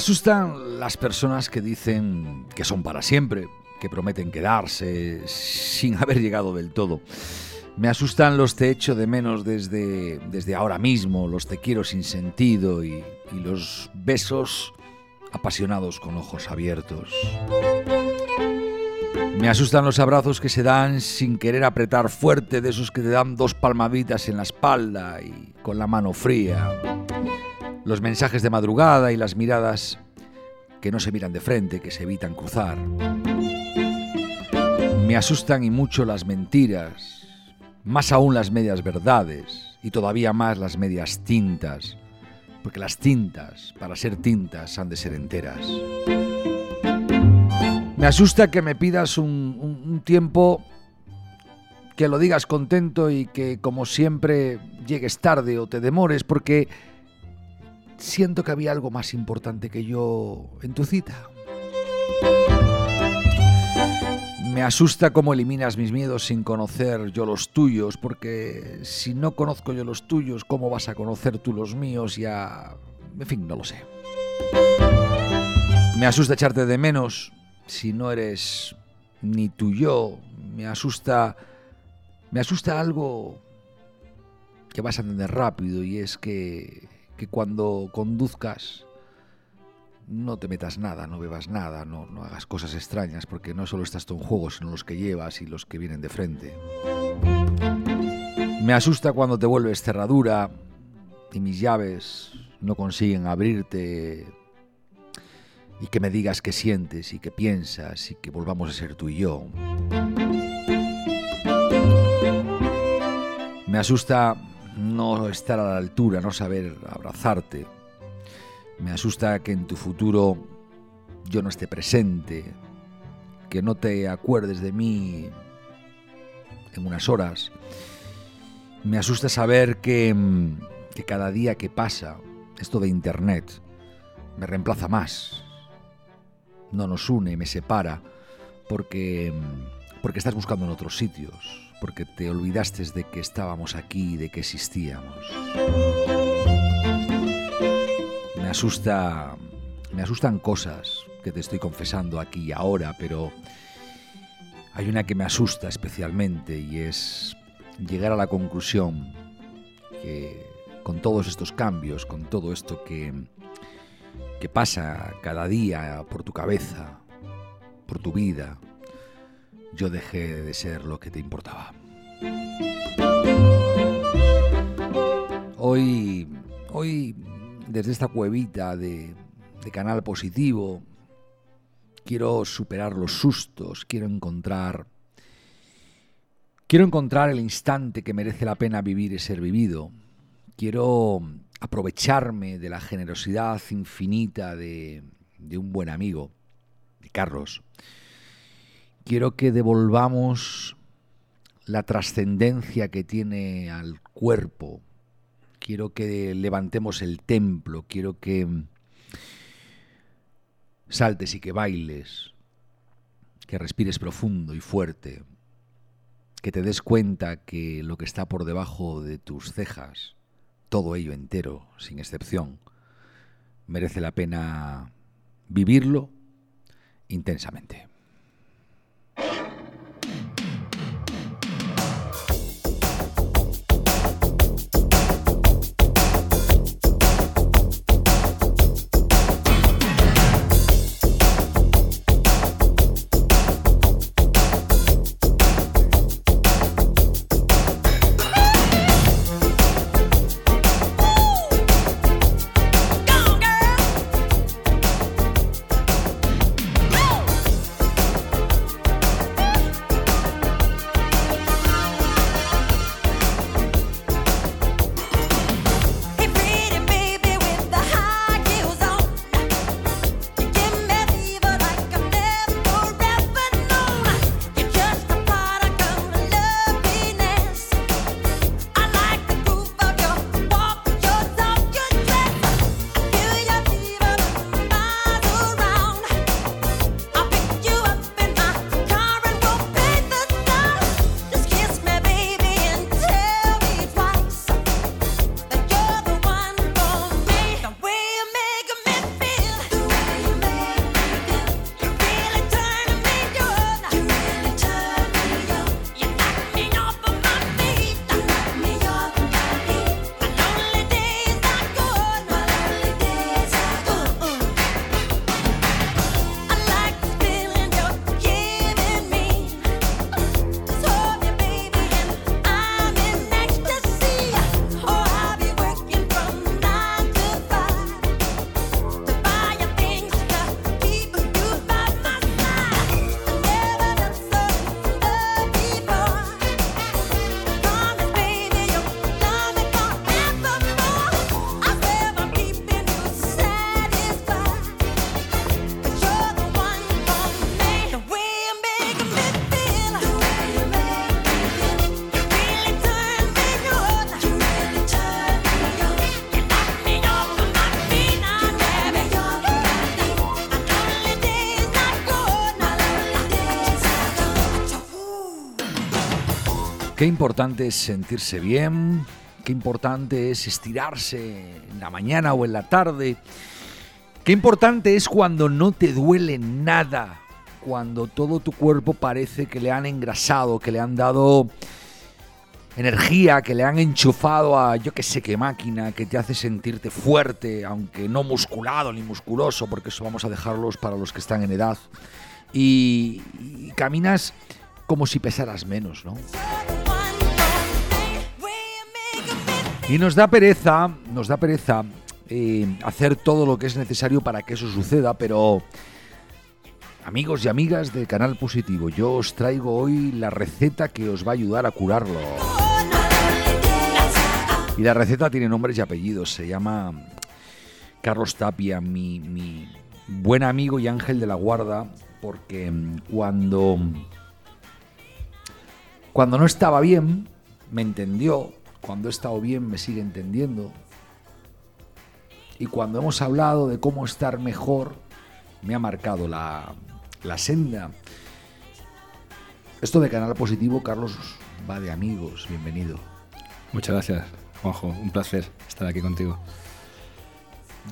asustan las personas que dicen que son para siempre, que prometen quedarse sin haber llegado del todo. Me asustan los te echo de menos desde, desde ahora mismo, los te quiero sin sentido y, y los besos apasionados con ojos abiertos. Me asustan los abrazos que se dan sin querer apretar fuerte, de esos que te dan dos palmaditas en la espalda y con la mano fría. Los mensajes de madrugada y las miradas que no se miran de frente, que se evitan cruzar. Me asustan y mucho las mentiras, más aún las medias verdades y todavía más las medias tintas, porque las tintas, para ser tintas, han de ser enteras. Me asusta que me pidas un, un tiempo que lo digas contento y que como siempre llegues tarde o te demores porque siento que había algo más importante que yo en tu cita. Me asusta cómo eliminas mis miedos sin conocer yo los tuyos, porque si no conozco yo los tuyos, ¿cómo vas a conocer tú los míos? Ya... En fin, no lo sé. Me asusta echarte de menos si no eres ni tú yo. Me asusta... Me asusta algo que vas a entender rápido y es que, que cuando conduzcas no te metas nada, no bebas nada, no, no hagas cosas extrañas, porque no solo estás tú en juego, sino los que llevas y los que vienen de frente. Me asusta cuando te vuelves cerradura y mis llaves no consiguen abrirte y que me digas qué sientes y qué piensas y que volvamos a ser tú y yo. Me asusta no estar a la altura, no saber abrazarte, me asusta que en tu futuro yo no esté presente, que no te acuerdes de mí en unas horas. Me asusta saber que, que cada día que pasa, esto de Internet, me reemplaza más. No nos une, me separa, porque, porque estás buscando en otros sitios, porque te olvidaste de que estábamos aquí, de que existíamos me asusta. Me asustan cosas que te estoy confesando aquí y ahora, pero hay una que me asusta especialmente y es llegar a la conclusión que con todos estos cambios, con todo esto que, que pasa cada día por tu cabeza, por tu vida, yo dejé de ser lo que te importaba. Hoy, hoy desde esta cuevita de, canal positivo, quiero superar los sustos, quiero encontrar quiero encontrar el instante que merece la pena vivir y ser vivido. Quiero aprovecharme de la generosidad infinita de, de un buen amigo, de Carlos. Quiero que devolvamos la trascendencia que tiene al cuerpo quiero que levantemos el templo, quiero que saltes y que bailes, que respires profundo y fuerte, que te des cuenta que lo que está por debajo de tus cejas, todo ello entero, sin excepción, merece la pena vivirlo intensamente. Qué importante es sentirse bien, qué importante es estirarse en la mañana o en la tarde, qué importante es cuando no te duele nada, cuando todo tu cuerpo parece que le han engrasado, que le han dado energía, que le han enchufado a yo que sé qué máquina, que te hace sentirte fuerte, aunque no musculado ni musculoso, porque eso vamos a dejarlos para los que están en edad. Y, y caminas como si pesaras menos, ¿no? Y nos da pereza, nos da pereza eh, hacer todo lo que es necesario para que eso suceda, pero amigos y amigas del canal Positivo, yo os traigo hoy la receta que os va a ayudar a curarlo. Y la receta tiene nombres y apellidos, se llama Carlos Tapia, mi, mi buen amigo y ángel de la guarda, porque cuando, cuando no estaba bien, me entendió, cuando he estado bien me sigue entendiendo. Y cuando hemos hablado de cómo estar mejor, me ha marcado la, la senda. Esto de Canal Positivo, Carlos, va de amigos. Bienvenido. Muchas gracias, Juanjo. Un placer estar aquí contigo.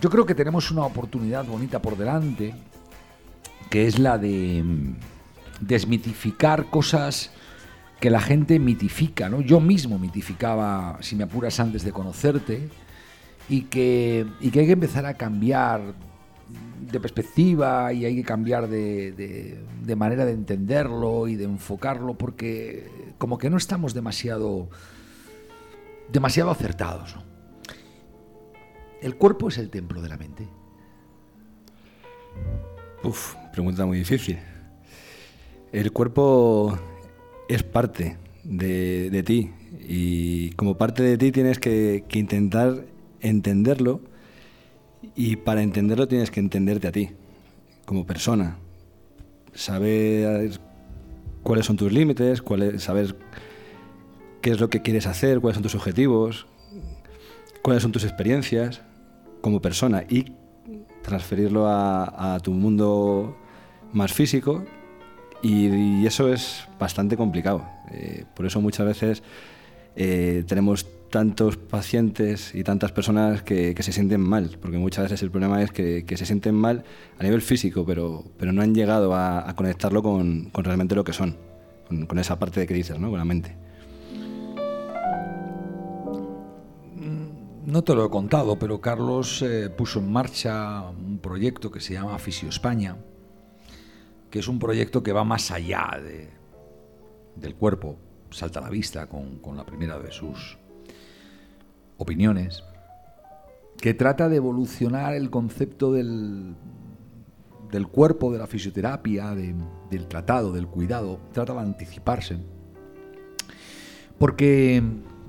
Yo creo que tenemos una oportunidad bonita por delante, que es la de mm, desmitificar cosas que la gente mitifica, ¿no? Yo mismo mitificaba, si me apuras, antes de conocerte, y que, y que hay que empezar a cambiar de perspectiva y hay que cambiar de, de, manera de entenderlo y de enfocarlo, porque como que no estamos demasiado, demasiado acertados. ¿no? ¿El cuerpo es el templo de la mente? Uf, pregunta muy difícil. El cuerpo es parte de, ti. Y como parte de ti tienes que, intentar entenderlo y para entenderlo tienes que entenderte a ti como persona, saber cuáles son tus límites, saber qué es lo que quieres hacer, cuáles son tus objetivos, cuáles son tus experiencias como persona y transferirlo a tu mundo más físico y, eso es bastante complicado. Eh, por eso muchas veces eh, tenemos tantos pacientes y tantas personas que, se sienten mal, porque muchas veces el problema es que, se sienten mal a nivel físico, pero, pero no han llegado a, conectarlo con, realmente lo que son, con, esa parte de que dices, ¿no? con la mente. No te lo he contado, pero Carlos eh, puso en marcha un proyecto que se llama Fisio España, que es un proyecto que va más allá de, del cuerpo, salta a la vista con, con, la primera de sus opiniones, que trata de evolucionar el concepto del, del cuerpo, de la fisioterapia, de, del tratado, del cuidado, trata de anticiparse. Porque,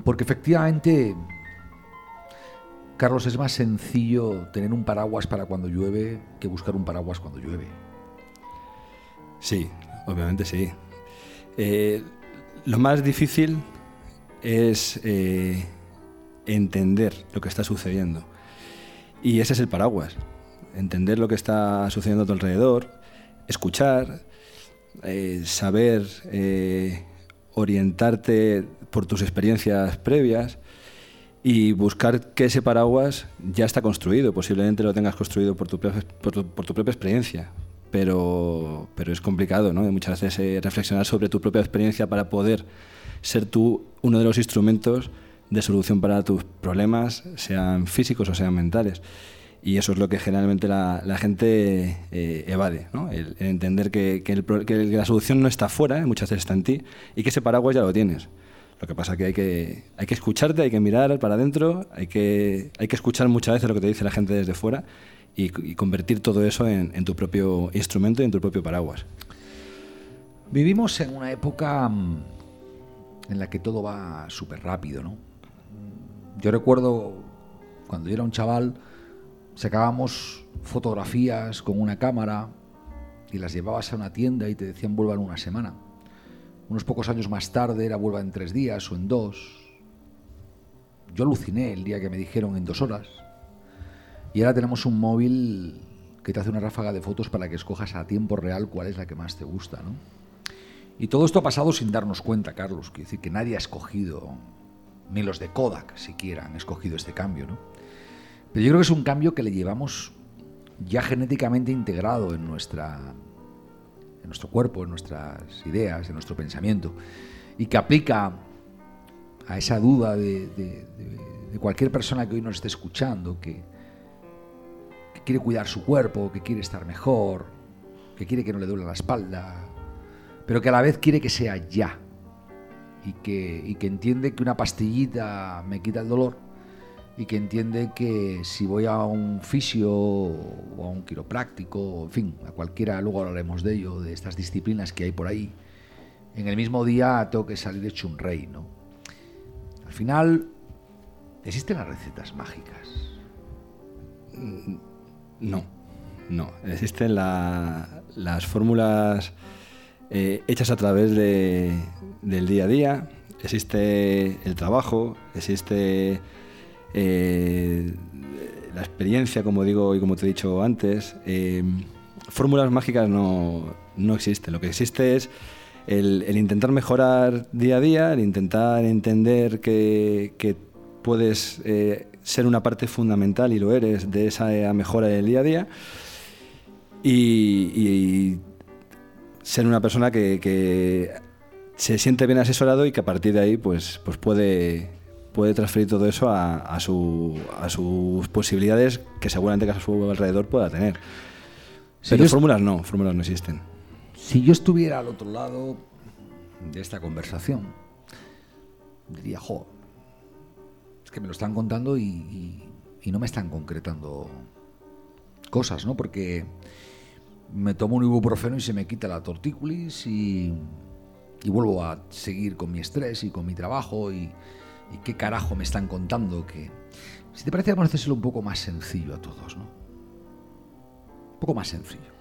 porque efectivamente, Carlos, es más sencillo tener un paraguas para cuando llueve que buscar un paraguas cuando llueve. Sí, obviamente sí. Eh, lo más difícil es eh, entender lo que está sucediendo. Y ese es el paraguas. Entender lo que está sucediendo a tu alrededor, escuchar, eh, saber orientarte por tus experiencias previas y buscar que ese paraguas ya está construido. Posiblemente lo tengas construido por tu, por tu propia experiencia, pero, pero es complicado, ¿no? Muchas veces eh, reflexionar sobre tu propia experiencia para poder ser tú uno de los instrumentos de solución para tus problemas, sean físicos o sean mentales. Y eso es lo que generalmente la, la gente eh, evade, ¿no? el, el, entender que, que, el, que, la solución no está fuera, ¿eh? muchas veces está en ti, y que ese paraguas ya lo tienes. Lo que pasa es que hay, que hay que escucharte, hay que mirar para adentro, hay que, hay que escuchar muchas veces lo que te dice la gente desde fuera y, convertir todo eso en, tu propio instrumento y en tu propio paraguas. Vivimos en una época mm, en la que todo va súper rápido, ¿no? Yo recuerdo cuando yo era un chaval, sacábamos fotografías con una cámara y las llevabas a una tienda y te decían vuelva en una semana. Unos pocos años más tarde era vuelva en tres días o en dos. Yo aluciné el día que me dijeron en dos horas. Y ahora tenemos un móvil que te hace una ráfaga de fotos para que escojas a tiempo real cuál es la que más te gusta, ¿no? Y todo esto ha pasado sin darnos cuenta, Carlos. Quiero decir que nadie ha escogido, ni los de Kodak siquiera han escogido este cambio, ¿no? Pero yo creo que es un cambio que le llevamos ya genéticamente integrado en, nuestra, en nuestro cuerpo, en nuestras ideas, en nuestro pensamiento, y que aplica a esa duda de, cualquier persona que hoy nos esté escuchando, que, quiere cuidar su cuerpo, que quiere estar mejor, que quiere que no le duele la espalda, pero que a la vez quiere que sea ya y que, y que entiende que una pastillita me quita el dolor y que entiende que si voy a un fisio o a un quiropráctico, en fin, a cualquiera, luego hablaremos de ello, de estas disciplinas que hay por ahí, en el mismo día tengo que salir hecho un rey, ¿no? Al final, ¿existen las recetas mágicas? No, no. Existen las fórmulas eh, hechas a través del día a día. Existe el trabajo, existe eh, la experiencia, como digo y como te he dicho antes. Eh, fórmulas mágicas no, no existen. Lo que existe es el, intentar mejorar día a día, el intentar entender que, puedes ser una parte fundamental y lo eres de esa mejora del día a día. y ser una persona que, se siente bien asesorado y que a partir de ahí pues, pues puede, puede transferir todo eso a, sus posibilidades que seguramente que a su alrededor pueda tener. Pero fórmulas no, fórmulas no existen. Si yo estuviera al otro lado de esta conversación, diría, jo, es que me lo están contando y, no me están concretando cosas, ¿no? Porque me tomo un ibuprofeno y se me quita la tortícolis y, vuelvo a seguir con mi estrés y con mi trabajo y, qué carajo me están contando que... Si te parece, vamos a hacerlo un poco más sencillo a todos, ¿no? Un poco más sencillo.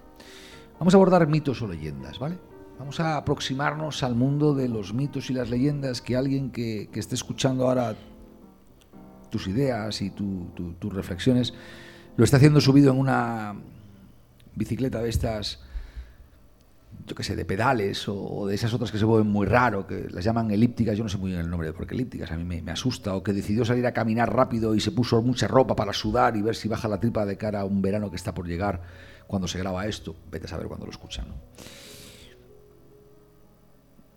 Vamos a abordar mitos o leyendas, ¿vale? Vamos a aproximarnos al mundo de los mitos y las leyendas que alguien que, esté escuchando ahora tus ideas y tus reflexiones. Lo está haciendo subido en una bicicleta de estas, yo qué sé, de pedales o, de esas otras que se mueven muy raro, que las llaman elípticas, yo no sé muy bien el nombre de por qué elípticas, a mí me, asusta, o que decidió salir a caminar rápido y se puso mucha ropa para sudar y ver si baja la tripa de cara a un verano que está por llegar cuando se graba esto, vete a saber cuándo lo escuchan.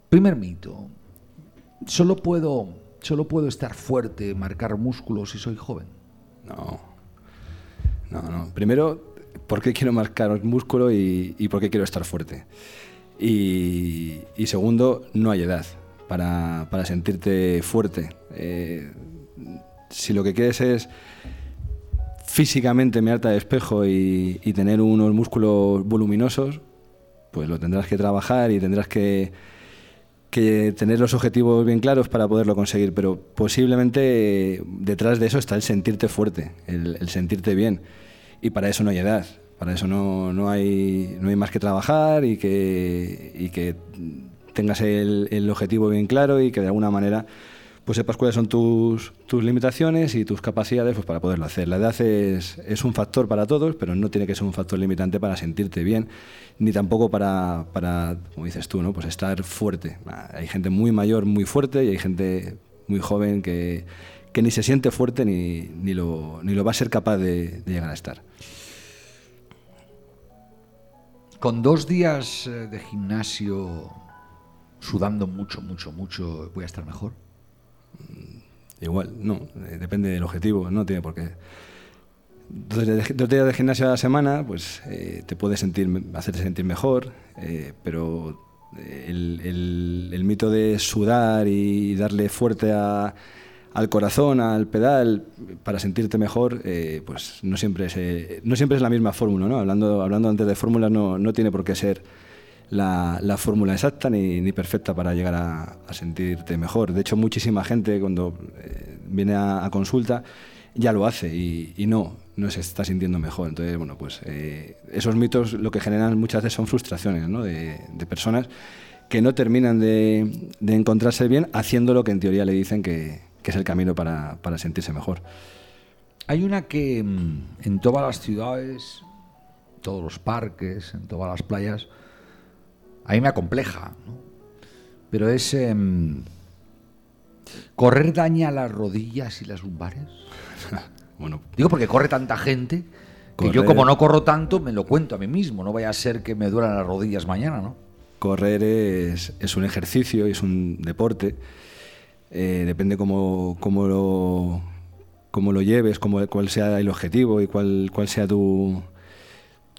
Primer mito, solo puedo, solo puedo estar fuerte, marcar músculos si soy joven. No, no, no. Primero por qué quiero marcar músculo y, y por qué quiero estar fuerte. Y, segundo, no hay edad para, para sentirte fuerte. Eh, si lo que quieres es físicamente mirarte al espejo y, y, tener unos músculos voluminosos, pues lo tendrás que trabajar y tendrás que, que tener los objetivos bien claros para poderlo conseguir, pero posiblemente detrás de eso está el sentirte fuerte, el, el sentirte bien, y para eso no hay edad. Para eso no, no, hay, no hay más que trabajar y que, y que tengas el, el, objetivo bien claro y que de alguna manera pues sepas cuáles son tus, tus limitaciones y tus capacidades pues, para poderlo hacer. La edad es, es, un factor para todos, pero no tiene que ser un factor limitante para sentirte bien, ni tampoco para, para como dices tú, ¿no? pues estar fuerte. Hay gente muy mayor, muy fuerte, y hay gente muy joven que, que ni se siente fuerte ni, ni, lo, ni lo va a ser capaz de, llegar a estar. Con dos días eh, de gimnasio sudando mucho, mucho, mucho, ¿voy a estar mejor? Igual, no, eh, depende del objetivo, no tiene por qué. Dos, días de gimnasio a la semana, pues eh, te puede sentir, hacerte sentir mejor, pero el, mito de sudar y darle fuerte al corazón, al pedal, para sentirte mejor, eh, pues no siempre, es, eh, no siempre es la misma fórmula. ¿no? Hablando, hablando antes de fórmulas, no, no, tiene por qué ser la, la fórmula exacta ni, perfecta para llegar a, sentirte mejor. De hecho, muchísima gente cuando eh, viene a, consulta ya lo hace y, no, no se está sintiendo mejor. Entonces, bueno, pues esos mitos lo que generan muchas veces son frustraciones ¿no? de, de personas que no terminan de, de encontrarse bien haciendo lo que en teoría le dicen que, que es el camino para, sentirse mejor. Hay una que mm, en todas las ciudades, todos los parques, en todas las playas, a mí me acompleja. Pero es... em, ¿Correr daña las rodillas y las lumbares? Bueno, Digo porque corre tanta gente que yo como no corro tanto me lo cuento a mí mismo. No vaya a ser que me duelan las rodillas mañana, ¿no? correr es, es un ejercicio es un deporte. Eh, depende cómo, cómo lo, cómo lo lleves, cómo, cuál sea el objetivo y cuál, cuál sea tu,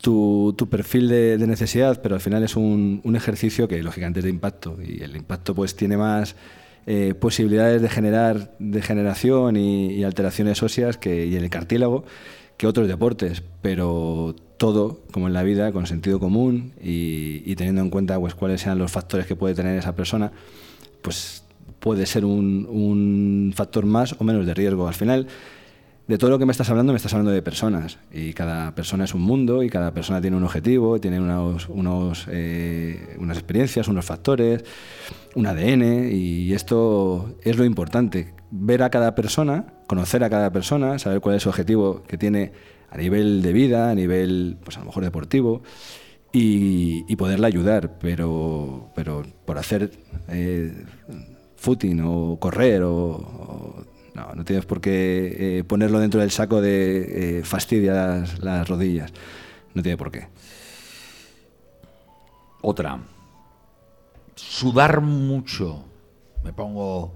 tu, perfil de, necesidad, pero al final es un, ejercicio que lógicamente es de impacto y el impacto pues tiene más eh, posibilidades de generar degeneración y, alteraciones óseas que, y en el cartílago que otros deportes, pero todo, como en la vida, con sentido común y, teniendo en cuenta pues, cuáles sean los factores que puede tener esa persona, pues puede ser un factor más o menos de riesgo. Al final, de todo lo que me estás hablando, me estás hablando de personas. Y cada persona es un mundo y cada persona tiene un objetivo, tiene unos, unos, eh, unas experiencias, unos factores, un ADN. Y esto es lo importante. Ver a cada persona, conocer a cada persona, saber cuál es su objetivo que tiene a nivel de vida, a nivel, pues a lo mejor deportivo. Y, y poderla ayudar, pero, pero por hacer eh, footing o correr o, o- no, no tienes por qué eh, ponerlo dentro del saco de eh, fastidia las, las rodillas. No tiene por qué. Otra. Sudar mucho. Me pongo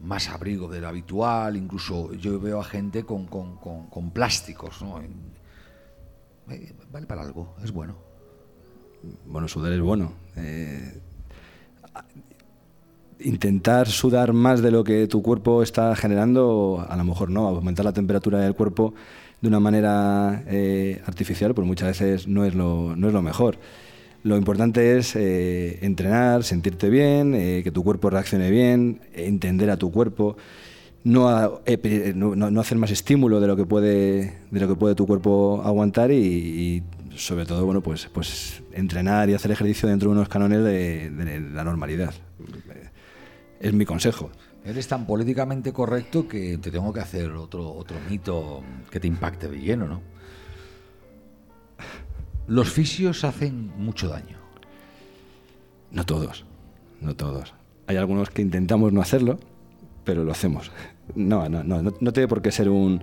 más abrigo del habitual. Incluso yo veo a gente con, con- con- con plásticos. ¿no? Eh, vale para algo, es bueno. Bueno, sudar es bueno. Eh, intentar sudar más de lo que tu cuerpo está generando, a lo mejor no, aumentar la temperatura del cuerpo de una manera eh, artificial, pues muchas veces no es lo, no es lo mejor. Lo importante es eh, entrenar, sentirte bien, eh, que tu cuerpo reaccione bien, entender a tu cuerpo, no, no, hacer más estímulo de lo que puede, de lo que puede tu cuerpo aguantar y, sobre todo bueno pues, pues entrenar y hacer ejercicio dentro de unos canones de la normalidad. Es mi consejo. Eres tan políticamente correcto que te tengo que hacer otro, otro mito que te impacte de lleno, ¿no? Los fisios hacen mucho daño. No todos, no todos. Hay algunos que intentamos no hacerlo, pero lo hacemos. No, no, no, no, no tiene por qué ser un,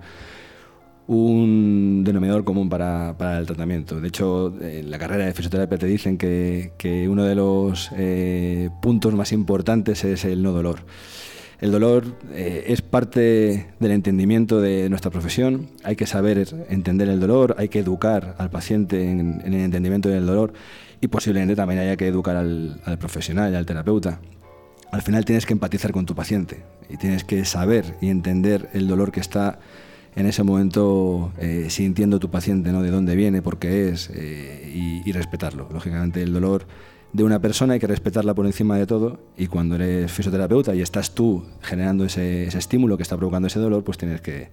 un denominador común para, el tratamiento. De hecho, en la carrera de fisioterapia te dicen que, uno de los eh, puntos más importantes es el no dolor. El dolor eh, es parte del entendimiento de nuestra profesión. Hay que saber entender el dolor, hay que educar al paciente en, en el entendimiento del dolor y posiblemente también haya que educar al, al profesional y al terapeuta. Al final tienes que empatizar con tu paciente y tienes que saber y entender el dolor que está en ese momento eh, sintiendo tu paciente, ¿no? de dónde viene, por qué es eh, y, respetarlo. Lógicamente el dolor de una persona hay que respetarla por encima de todo y cuando eres fisioterapeuta y estás tú generando ese, estímulo que está provocando ese dolor, pues tienes que,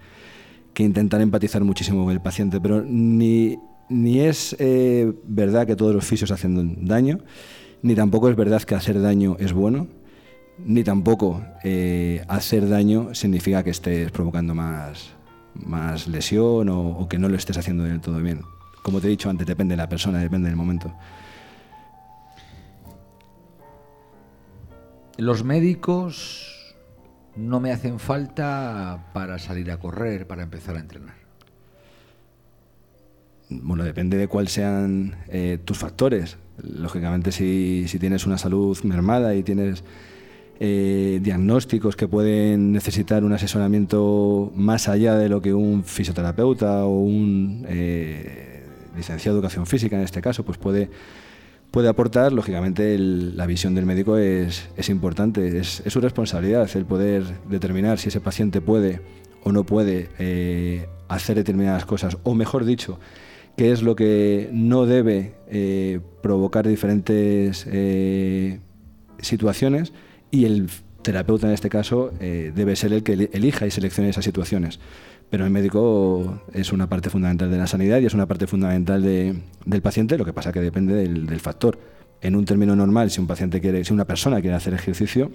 intentar empatizar muchísimo con el paciente. Pero ni, ni es eh, verdad que todos los fisios hacen daño, ni tampoco es verdad que hacer daño es bueno, ni tampoco eh, hacer daño significa que estés provocando más, más lesión o, o que no lo estés haciendo del todo bien. Como te he dicho antes, depende de la persona, depende del momento. Los médicos no me hacen falta para salir a correr, para empezar a entrenar. Bueno, depende de cuáles sean eh, tus factores. Lógicamente, si, si tienes una salud mermada y tienes eh, diagnósticos que pueden necesitar un asesoramiento más allá de lo que un fisioterapeuta o un eh, licenciado de educación física, en este caso, pues puede, puede aportar. Lógicamente, la visión del médico es, es importante, es, es su responsabilidad el poder determinar si ese paciente puede o no puede eh, hacer determinadas cosas, o mejor dicho, qué es lo que no debe provocar diferentes situaciones y el terapeuta en este caso eh, debe ser el que eli- elija y seleccione esas situaciones. Pero el médico es una parte fundamental de la sanidad y es una parte fundamental de- del paciente, lo que pasa que depende del, factor. En un término normal, si un paciente quiere, si una persona quiere hacer ejercicio,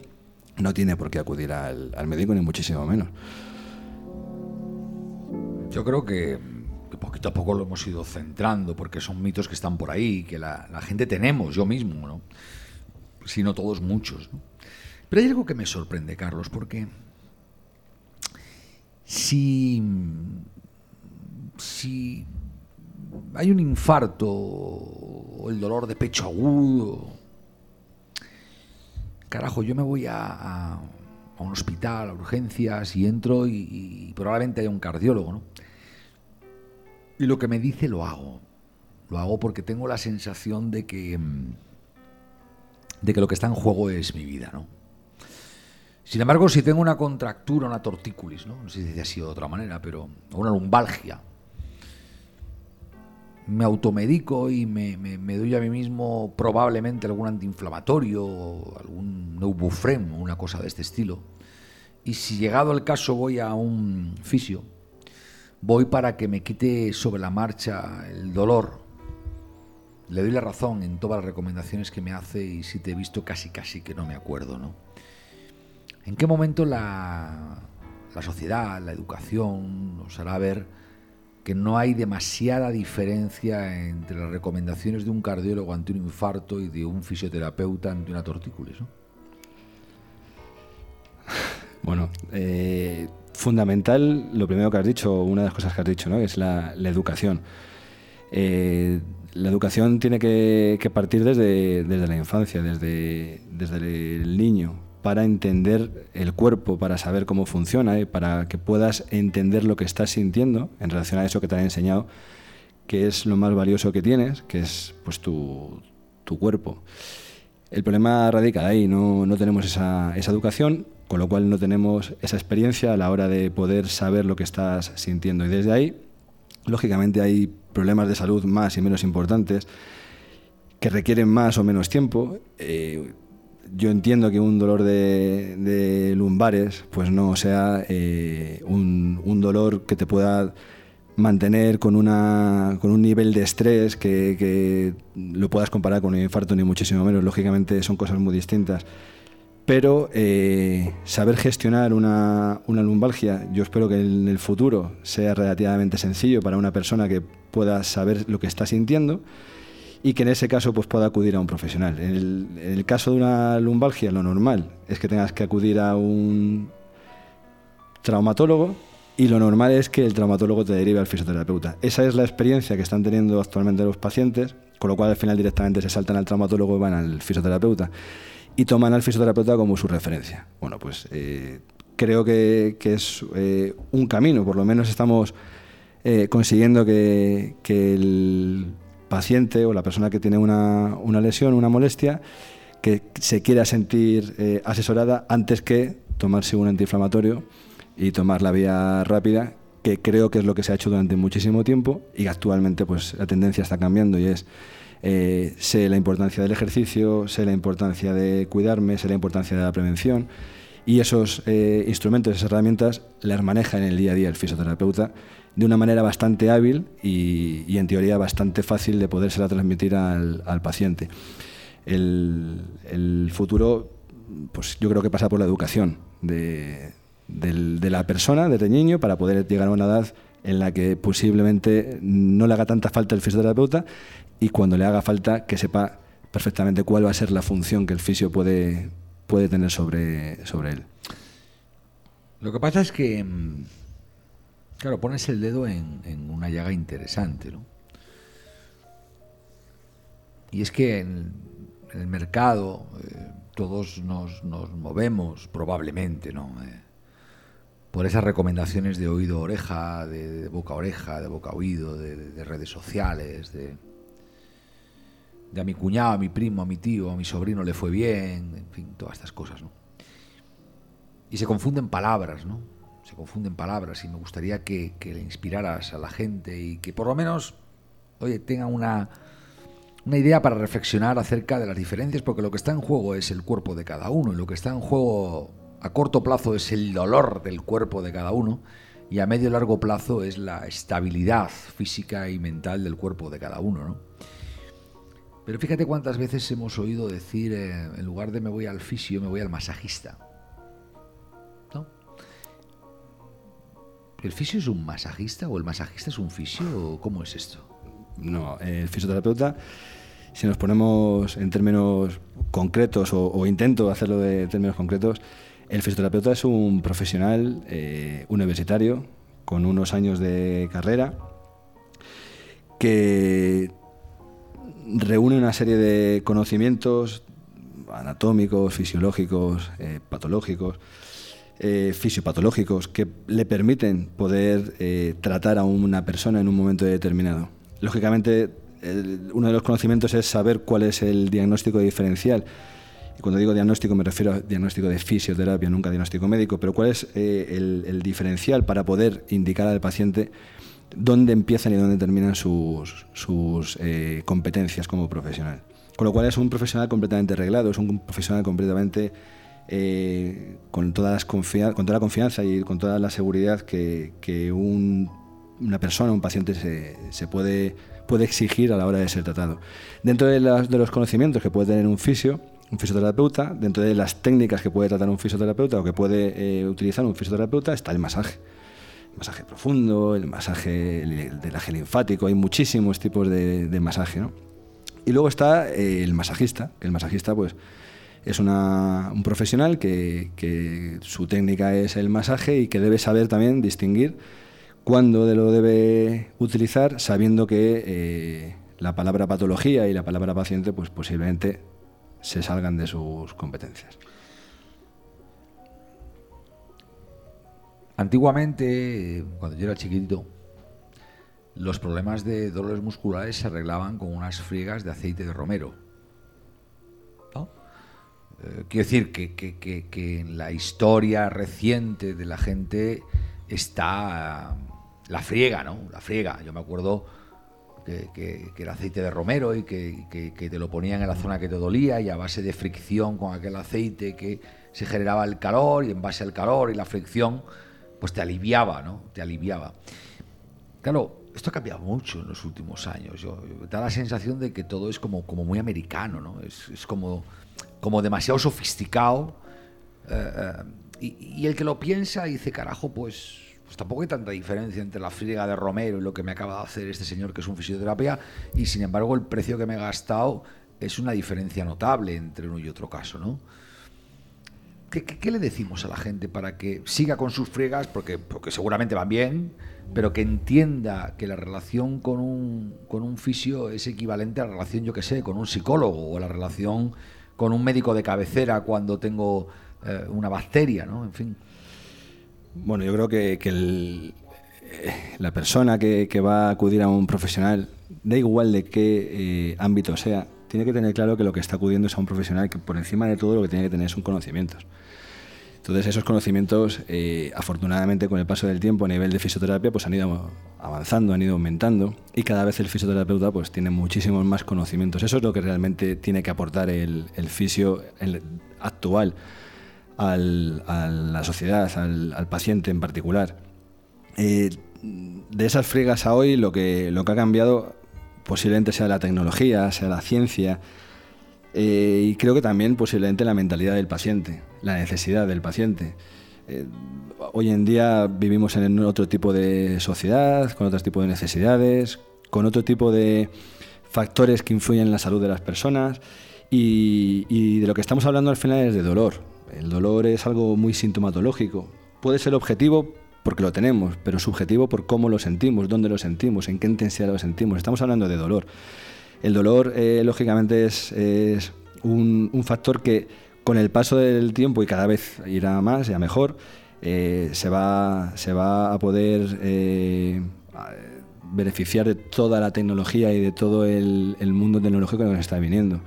no tiene por qué acudir al, médico ni muchísimo menos. Yo creo que, poquito a poco lo hemos ido centrando, porque son mitos que están por ahí, que la, la gente tenemos, yo mismo, ¿no? si no todos, muchos. Pero hay algo que me sorprende, Carlos, porque si, si hay un infarto o el dolor de pecho agudo, carajo, yo me voy a, un hospital, a urgencias, y entro y, y probablemente haya un cardiólogo, ¿no? Y lo que me dice lo hago. Lo hago porque tengo la sensación de que, de que lo que está en juego es mi vida, ¿no? Sin embargo, si tengo una contractura, una tortícolis, ¿no? no sé si dice así de otra manera, pero una lumbalgia, me automedico y me, me, doy a mí mismo probablemente algún antiinflamatorio, algún neubufrem o una cosa de este estilo. Y si llegado el caso voy a un fisio, voy para que me quite sobre la marcha el dolor. Le doy la razón en todas las recomendaciones que me hace y si te he visto casi casi que no me acuerdo, ¿no? ¿En qué momento la, sociedad, la educación nos hará ver que no hay demasiada diferencia entre las recomendaciones de un cardiólogo ante un infarto y de un fisioterapeuta ante una tortícolis. ¿no? Bueno, eh, fundamental, lo primero que has dicho, una de las cosas que has dicho, ¿no? es la, educación. Eh, la educación tiene que, partir desde, la infancia, desde el niño, para entender el cuerpo, para saber cómo funciona y para que puedas entender lo que estás sintiendo en relación a eso que te han enseñado, que es lo más valioso que tienes, que es pues tu, cuerpo. El problema radica ahí, no, tenemos esa, educación, con lo cual no tenemos esa experiencia a la hora de poder saber lo que estás sintiendo. Y desde ahí, lógicamente, hay problemas de salud más y menos importantes que requieren más o menos tiempo. Eh, yo entiendo que un dolor de, lumbares pues no sea eh, un, dolor que te pueda mantener con, una, con un nivel de estrés que, lo puedas comparar con un infarto ni muchísimo menos. Lógicamente son cosas muy distintas. Pero eh, saber gestionar una, una, lumbalgia, yo espero que en el futuro sea relativamente sencillo para una persona que pueda saber lo que está sintiendo y que en ese caso pues, pueda acudir a un profesional. En el, caso de una lumbalgia, lo normal es que tengas que acudir a un traumatólogo y lo normal es que el traumatólogo te derive al fisioterapeuta. Esa es la experiencia que están teniendo actualmente los pacientes, con lo cual al final directamente se saltan al traumatólogo y van al fisioterapeuta y toman al fisioterapeuta como su referencia. Bueno, pues eh, creo que, es eh, un camino, por lo menos estamos eh, consiguiendo que, que el paciente o la persona que tiene una, una lesión, una molestia, que se quiera sentir eh, asesorada antes que tomarse un antiinflamatorio y tomar la vía rápida, que creo que es lo que se ha hecho durante muchísimo tiempo y actualmente pues la tendencia está cambiando y es eh, sé la importancia del ejercicio, sé la importancia de cuidarme, sé la importancia de la prevención y esos eh, instrumentos, esas herramientas las maneja en el día a día el fisioterapeuta de una manera bastante hábil y, en teoría bastante fácil de podérsela transmitir al, paciente. El, futuro, pues yo creo que pasa por la educación de, la persona desde niño para poder llegar a una edad en la que posiblemente no le haga tanta falta el fisioterapeuta y cuando le haga falta que sepa perfectamente cuál va a ser la función que el fisio puede, puede tener sobre, sobre él. Lo que pasa es que mm, Claro, pones el dedo en, una llaga interesante, ¿no? Y es que en, el mercado eh, todos nos, movemos, probablemente, ¿no? Eh, por esas recomendaciones de oído a oreja, de, boca a oreja, de boca a oído, de, redes sociales, de, de a mi cuñado, a mi primo, a mi tío, a mi sobrino le fue bien, en fin, todas estas cosas, ¿no? Y se confunden palabras, ¿no? Confunden palabras y me gustaría que, le inspiraras a la gente y que por lo menos, oye, tengan una, una idea para reflexionar acerca de las diferencias, porque lo que está en juego es el cuerpo de cada uno y lo que está en juego a corto plazo es el dolor del cuerpo de cada uno y a medio y largo plazo es la estabilidad física y mental del cuerpo de cada uno, ¿no? Pero fíjate cuántas veces hemos oído decir, eh, en lugar de me voy al fisio, me voy al masajista. ¿El fisio es un masajista o el masajista es un fisio? ¿Cómo es esto? No, el fisioterapeuta si nos ponemos en términos concretos o, intento hacerlo de términos concretos, el fisioterapeuta es un profesional eh, universitario con unos años de carrera que reúne una serie de conocimientos anatómicos, fisiológicos, eh, patológicos, eh, fisiopatológicos que le permiten poder eh, tratar a una persona en un momento determinado. Lógicamente, uno de los conocimientos es saber cuál es el diagnóstico diferencial. Y cuando digo diagnóstico me refiero a diagnóstico de fisioterapia, nunca diagnóstico médico, pero cuál es el, diferencial para poder indicar al paciente dónde empiezan y dónde terminan sus competencias como profesional. Con lo cual es un profesional completamente arreglado, es un profesional completamente eh, con, toda la confianza y con toda la seguridad que, una persona, un paciente se, puede, exigir a la hora de ser tratado. Dentro de, los conocimientos que puede tener un fisio, un fisioterapeuta, dentro de las técnicas que puede tratar un fisioterapeuta o que puede eh, utilizar un fisioterapeuta está el masaje. El masaje profundo, el masaje del eje linfático, hay muchísimos tipos de, de masaje. ¿no? Y luego está eh, el masajista, el masajista pues es un profesional que, su técnica es el masaje y que debe saber también distinguir cuándo lo debe utilizar, sabiendo que eh, la palabra patología y la palabra paciente pues posiblemente se salgan de sus competencias. Antiguamente, cuando yo era chiquitito, los problemas de dolores musculares se arreglaban con unas friegas de aceite de romero. Eh, quiero decir que, en la historia reciente de la gente está la friega, ¿no? La friega. Yo me acuerdo que, era aceite de romero y que, te lo ponían en la zona que te dolía y a base de fricción con aquel aceite que se generaba el calor y en base al calor y la fricción, pues te aliviaba, ¿no? Te aliviaba. Claro, esto ha cambiado mucho en los últimos años. Yo, da la sensación de que todo es como, como muy americano, ¿no? Es, como, como demasiado sofisticado. Eh, eh, y, el que lo piensa dice, carajo, pues, pues tampoco hay tanta diferencia entre la friega de Romero y lo que me acaba de hacer este señor que es un fisioterapia. Y sin embargo, el precio que me he gastado es una diferencia notable entre uno y otro caso, ¿no? ¿Qué, le decimos a la gente para que siga con sus friegas? Porque, porque seguramente van bien, pero que entienda que la relación con un, con un fisio es equivalente a la relación, yo que sé, con un psicólogo o la relación con un médico de cabecera cuando tengo eh, una bacteria, ¿no? En fin. Bueno, yo creo que, que la persona que, que, va a acudir a un profesional, da igual de qué eh, ámbito sea, tiene que tener claro que lo que está acudiendo es a un profesional que por encima de todo lo que tiene que tener son conocimientos. Entonces esos conocimientos, eh, afortunadamente con el paso del tiempo a nivel de fisioterapia, pues han ido avanzando, han ido aumentando y cada vez el fisioterapeuta pues tiene muchísimos más conocimientos. Eso es lo que realmente tiene que aportar el, fisio actual a la sociedad, al, paciente en particular. Eh, de esas friegas a hoy lo que, lo que ha cambiado posiblemente sea la tecnología, sea la ciencia, eh, y creo que también posiblemente la mentalidad del paciente, la necesidad del paciente. Eh, hoy en día vivimos en otro tipo de sociedad, con otro tipo de necesidades, con otro tipo de factores que influyen en la salud de las personas y, y de lo que estamos hablando al final es de dolor. El dolor es algo muy sintomatológico. Puede ser objetivo porque lo tenemos, pero subjetivo por cómo lo sentimos, dónde lo sentimos, en qué intensidad lo sentimos. Estamos hablando de dolor. El dolor, eh, lógicamente, es, un, factor que con el paso del tiempo y cada vez irá más y a mejor, eh, se, va, a poder eh, beneficiar de toda la tecnología y de todo el, mundo tecnológico que nos está viniendo.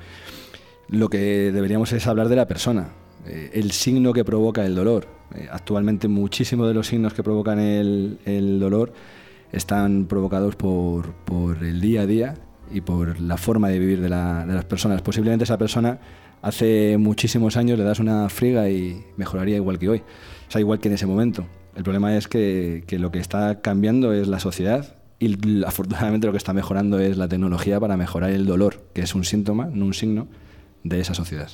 Lo que deberíamos es hablar de la persona, el signo que provoca el dolor. actualmente muchísimos de los signos que provocan el, dolor están provocados por, el día a día y por la forma de vivir de, las personas. Posiblemente esa persona hace muchísimos años le das una friga y mejoraría igual que hoy, o sea, igual que en ese momento. El problema es que, lo que está cambiando es la sociedad y afortunadamente lo que está mejorando es la tecnología para mejorar el dolor, que es un síntoma, no un signo, de esa sociedad.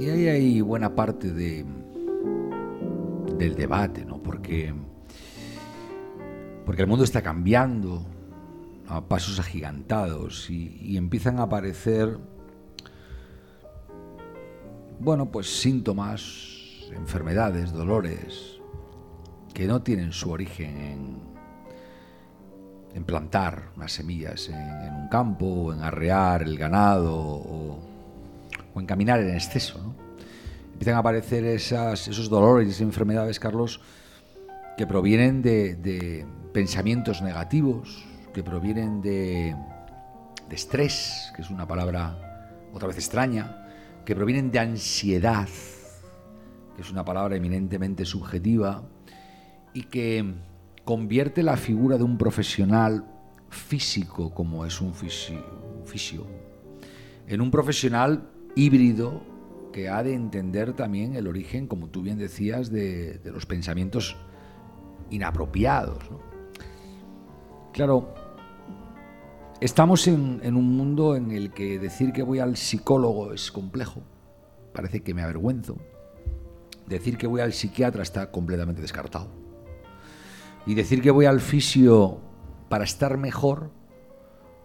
Y ahí hay buena parte de, del debate, ¿no? Porque porque el mundo está cambiando a pasos agigantados y, empiezan a aparecer, bueno, pues síntomas, enfermedades, dolores, que no tienen su origen en, plantar unas semillas en, un campo, o en arrear el ganado, o, en caminar en exceso. Empiezan a aparecer esas, esos dolores y esas enfermedades, Carlos, que provienen de, pensamientos negativos, que provienen de, estrés, que es una palabra otra vez extraña, que provienen de ansiedad, que es una palabra eminentemente subjetiva, y que convierte la figura de un profesional físico, como es un fisio, en un profesional híbrido que ha de entender también el origen, como tú bien decías, de, de los pensamientos inapropiados. Claro, estamos en, un mundo en el que decir que voy al psicólogo es complejo, parece que me avergüenzo. Decir que voy al psiquiatra está completamente descartado. Y decir que voy al fisio para estar mejor,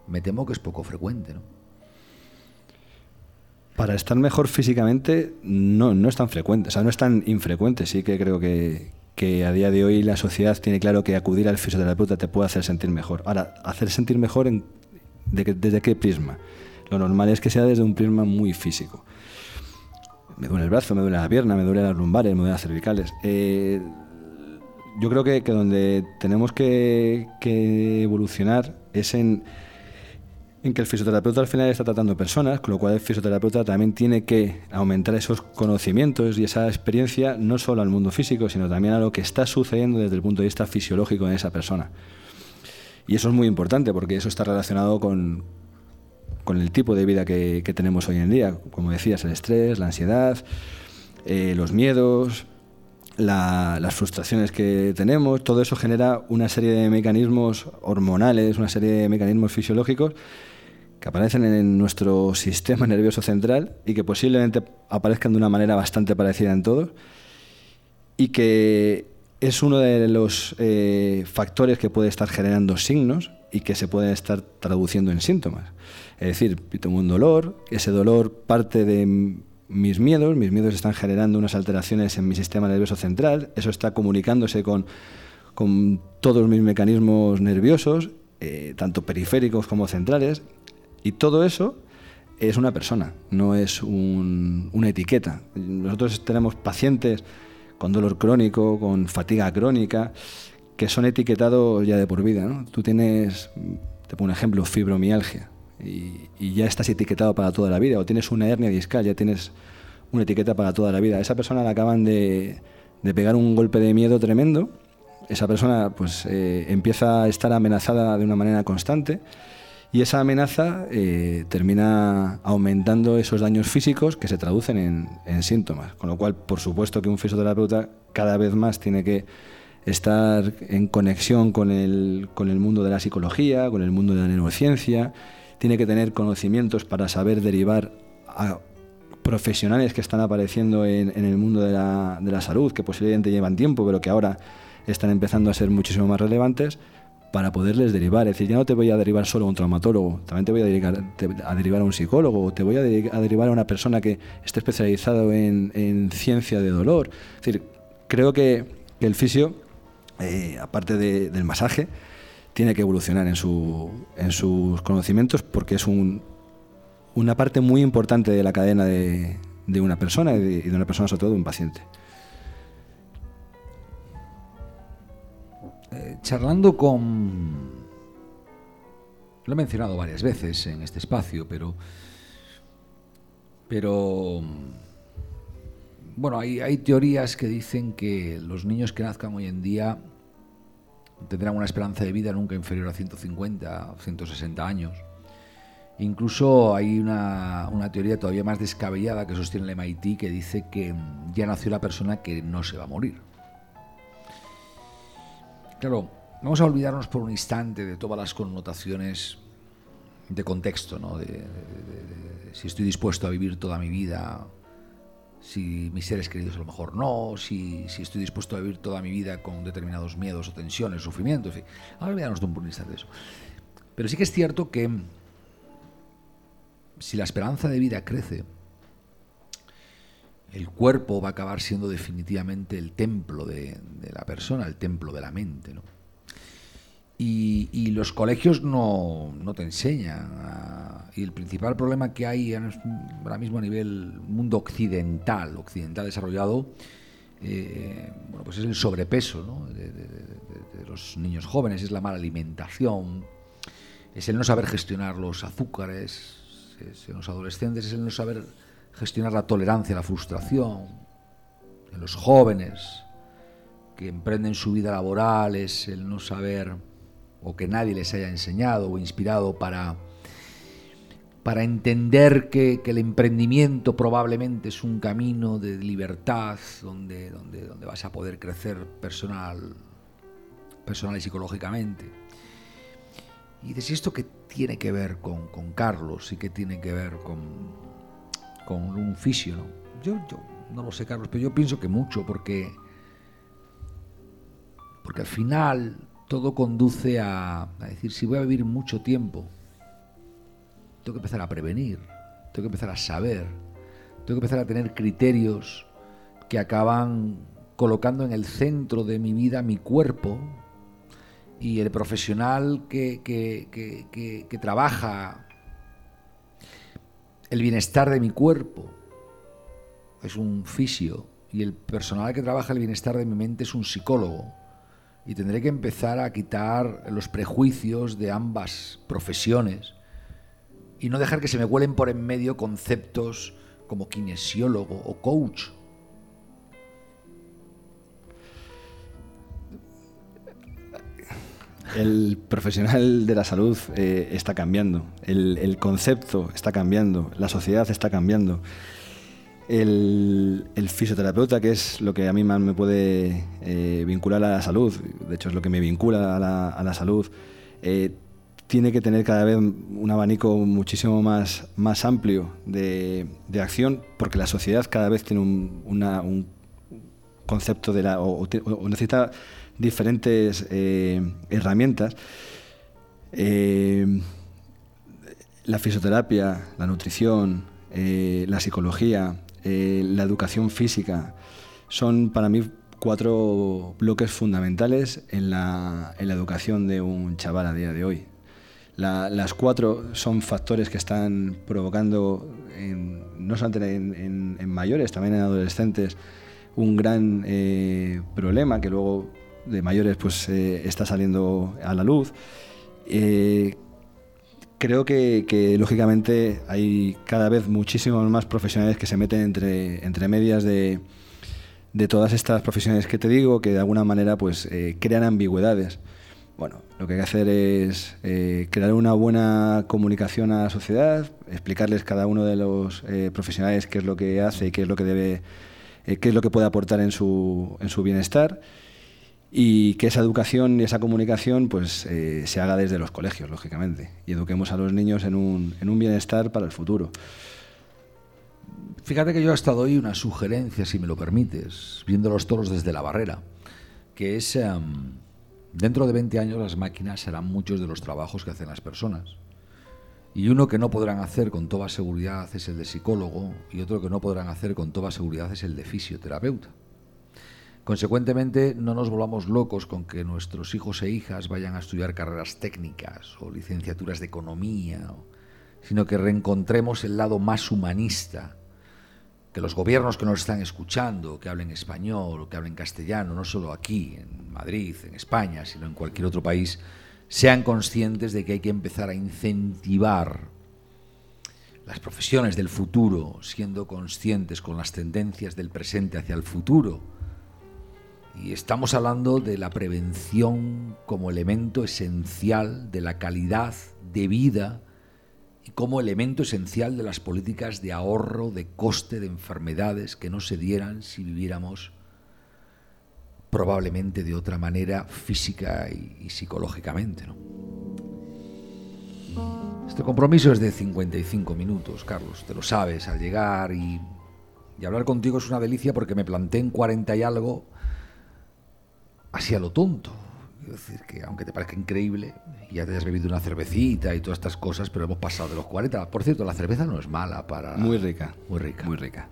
me temo que es poco frecuente, ¿no? Para estar mejor físicamente no, no es tan frecuente, o sea, no es tan infrecuente. Sí que creo que, que a día de hoy la sociedad tiene claro que acudir al fisioterapeuta te puede hacer sentir mejor. Ahora, hacer sentir mejor desde qué prisma. Lo normal es que sea desde un prisma muy físico. Me duele el brazo, me duele la pierna, me duele las lumbares, me duele las cervicales. Eh, yo creo que, donde tenemos que evolucionar es en en que el fisioterapeuta al final está tratando personas, con lo cual el fisioterapeuta también tiene que aumentar esos conocimientos y esa experiencia no solo al mundo físico, sino también a lo que está sucediendo desde el punto de vista fisiológico en esa persona. Y eso es muy importante porque eso está relacionado con, el tipo de vida que, tenemos hoy en día. Como decías, el estrés, la ansiedad, eh, los miedos, las frustraciones que tenemos, todo eso genera una serie de mecanismos hormonales, una serie de mecanismos fisiológicos que aparecen en nuestro sistema nervioso central y que posiblemente aparezcan de una manera bastante parecida en todos y que es uno de los eh, factores que puede estar generando signos y que se pueden estar traduciendo en síntomas. Es decir, tengo un dolor, ese dolor parte de mis miedos, mis miedos están generando unas alteraciones en mi sistema nervioso central, eso está comunicándose con, con todos mis mecanismos nerviosos, eh, tanto periféricos como centrales, y todo eso es una persona, no es una etiqueta. Nosotros tenemos pacientes con dolor crónico, con fatiga crónica, que son etiquetados ya de por vida. Tú tienes, te pongo un ejemplo, fibromialgia y, ya estás etiquetado para toda la vida, o tienes una hernia discal, ya tienes una etiqueta para toda la vida. esa persona le acaban de, pegar un golpe de miedo tremendo, esa persona pues eh, empieza a estar amenazada de una manera constante y esa amenaza eh, termina aumentando esos daños físicos que se traducen en, en, síntomas. Con lo cual, por supuesto que un fisioterapeuta cada vez más tiene que estar en conexión con el, con el mundo de la psicología, con el mundo de la neurociencia, tiene que tener conocimientos para saber derivar a profesionales que están apareciendo en, el mundo de la, de la, salud, que posiblemente llevan tiempo, pero que ahora están empezando a ser muchísimo más relevantes, para poderles derivar. Es decir, ya no te voy a derivar solo a un traumatólogo, también te voy a, derivar, a derivar a un psicólogo, te voy a, derivar a una persona que esté especializado en, en, ciencia de dolor. Es decir, creo que, el fisio, eh, aparte del masaje, tiene que evolucionar en, su, en sus conocimientos porque es un, una parte muy importante de la cadena de, de una persona y de, una persona, sobre todo de un paciente. Eh, charlando con... Lo he mencionado varias veces en este espacio, pero... Pero... Bueno, hay, hay teorías que dicen que los niños que nazcan hoy en día tendrán una esperanza de vida nunca inferior a 150 o 160 años. Incluso hay una, teoría todavía más descabellada que sostiene el MIT que dice que ya nació la persona que no se va a morir. Claro, vamos a olvidarnos por un instante de todas las connotaciones de contexto, ¿no? de, si estoy dispuesto a vivir toda mi vida si mis seres queridos a lo mejor no, si, estoy dispuesto a vivir toda mi vida con determinados miedos o tensiones, sufrimiento, en fin. Ahora olvidarnos de un instante de eso. Pero sí que es cierto que si la esperanza de vida crece, el cuerpo va a acabar siendo definitivamente el templo de, la persona, el templo de la mente. Y, los colegios no, te enseñan. y el principal problema que hay ahora mismo a nivel mundo occidental, occidental desarrollado, eh, bueno, pues es el sobrepeso de, los niños jóvenes, es la mala alimentación, es el no saber gestionar los azúcares en los adolescentes, es el no saber gestionar la tolerancia, la frustración, en los jóvenes que emprenden su vida laboral, es el no saber o que nadie les haya enseñado o inspirado para, para entender que, el emprendimiento probablemente es un camino de libertad donde, donde, donde vas a poder crecer personal, personal y psicológicamente. Y dices, ¿y esto qué tiene que ver con, con Carlos y qué tiene que ver con, con un fisio? ¿no? Yo, yo no lo sé, Carlos, pero yo pienso que mucho, porque, porque al final todo conduce a, decir, si voy a vivir mucho tiempo, tengo que empezar a prevenir, tengo que empezar a saber, tengo que empezar a tener criterios que acaban colocando en el centro de mi vida mi cuerpo y el profesional que, que, trabaja el bienestar de mi cuerpo es un fisio y el personal que trabaja el bienestar de mi mente es un psicólogo y tendré que empezar a quitar los prejuicios de ambas profesiones y no dejar que se me huelen por en medio conceptos como kinesiólogo o coach. El profesional de la salud eh, está cambiando, el, concepto está cambiando, la sociedad está cambiando. El, fisioterapeuta, que es lo que a mí más me puede eh, vincular a la salud, de hecho es lo que me vincula a la, salud, eh, tiene que tener cada vez un abanico muchísimo más, más amplio de, acción, porque la sociedad cada vez tiene un, concepto de la. o, necesita diferentes eh, herramientas. la fisioterapia, la nutrición, la psicología, eh, la educación física, son para mí cuatro bloques fundamentales en la, educación de un chaval a día de hoy. las cuatro son factores que están provocando, no solamente en, mayores, también en adolescentes, un gran eh, problema que luego de mayores pues eh, está saliendo a la luz creo que, lógicamente hay cada vez muchísimos más profesionales que se meten entre, entre medias de, de todas estas profesiones que te digo, que de alguna manera pues eh, crean ambigüedades. Bueno, lo que hay que hacer es eh, crear una buena comunicación a la sociedad, explicarles cada uno de los eh, profesionales qué es lo que hace y qué es lo que debe, qué es lo que puede aportar en su, en su bienestar y que esa educación y esa comunicación pues eh, se haga desde los colegios, lógicamente, y eduquemos a los niños en un, en un bienestar para el futuro. Fíjate que yo hasta doy una sugerencia, si me lo permites, viendo los toros desde la barrera, que es, em, dentro de 20 años las máquinas harán muchos de los trabajos que hacen las personas. Y uno que no podrán hacer con toda seguridad es el de psicólogo y otro que no podrán hacer con toda seguridad es el de fisioterapeuta. Consecuentemente, no nos volvamos locos con que nuestros hijos e hijas vayan a estudiar carreras técnicas o licenciaturas de economía, sino que reencontremos el lado más humanista, que los gobiernos que nos están escuchando, que hablen español que hablen castellano, no solo aquí, en Madrid, en España, sino en cualquier otro país, sean conscientes de que hay que empezar a incentivar las profesiones del futuro, siendo conscientes con las tendencias del presente hacia el futuro y estamos hablando de la prevención como elemento esencial de la calidad de vida y como elemento esencial de las políticas de ahorro de coste de enfermedades que no se dieran si viviéramos probablemente de otra manera física y, psicológicamente. Este compromiso es de 55 minutos, Carlos, te lo sabes, al llegar y, y hablar contigo es una delicia porque me planté en 40 y algo así a lo tonto. Quiero decir que aunque te parezca increíble, ya te has bebido una cervecita y todas estas cosas, pero hemos pasado de los 40. Por cierto, la cerveza no es mala para... Muy rica. Muy rica. Muy rica.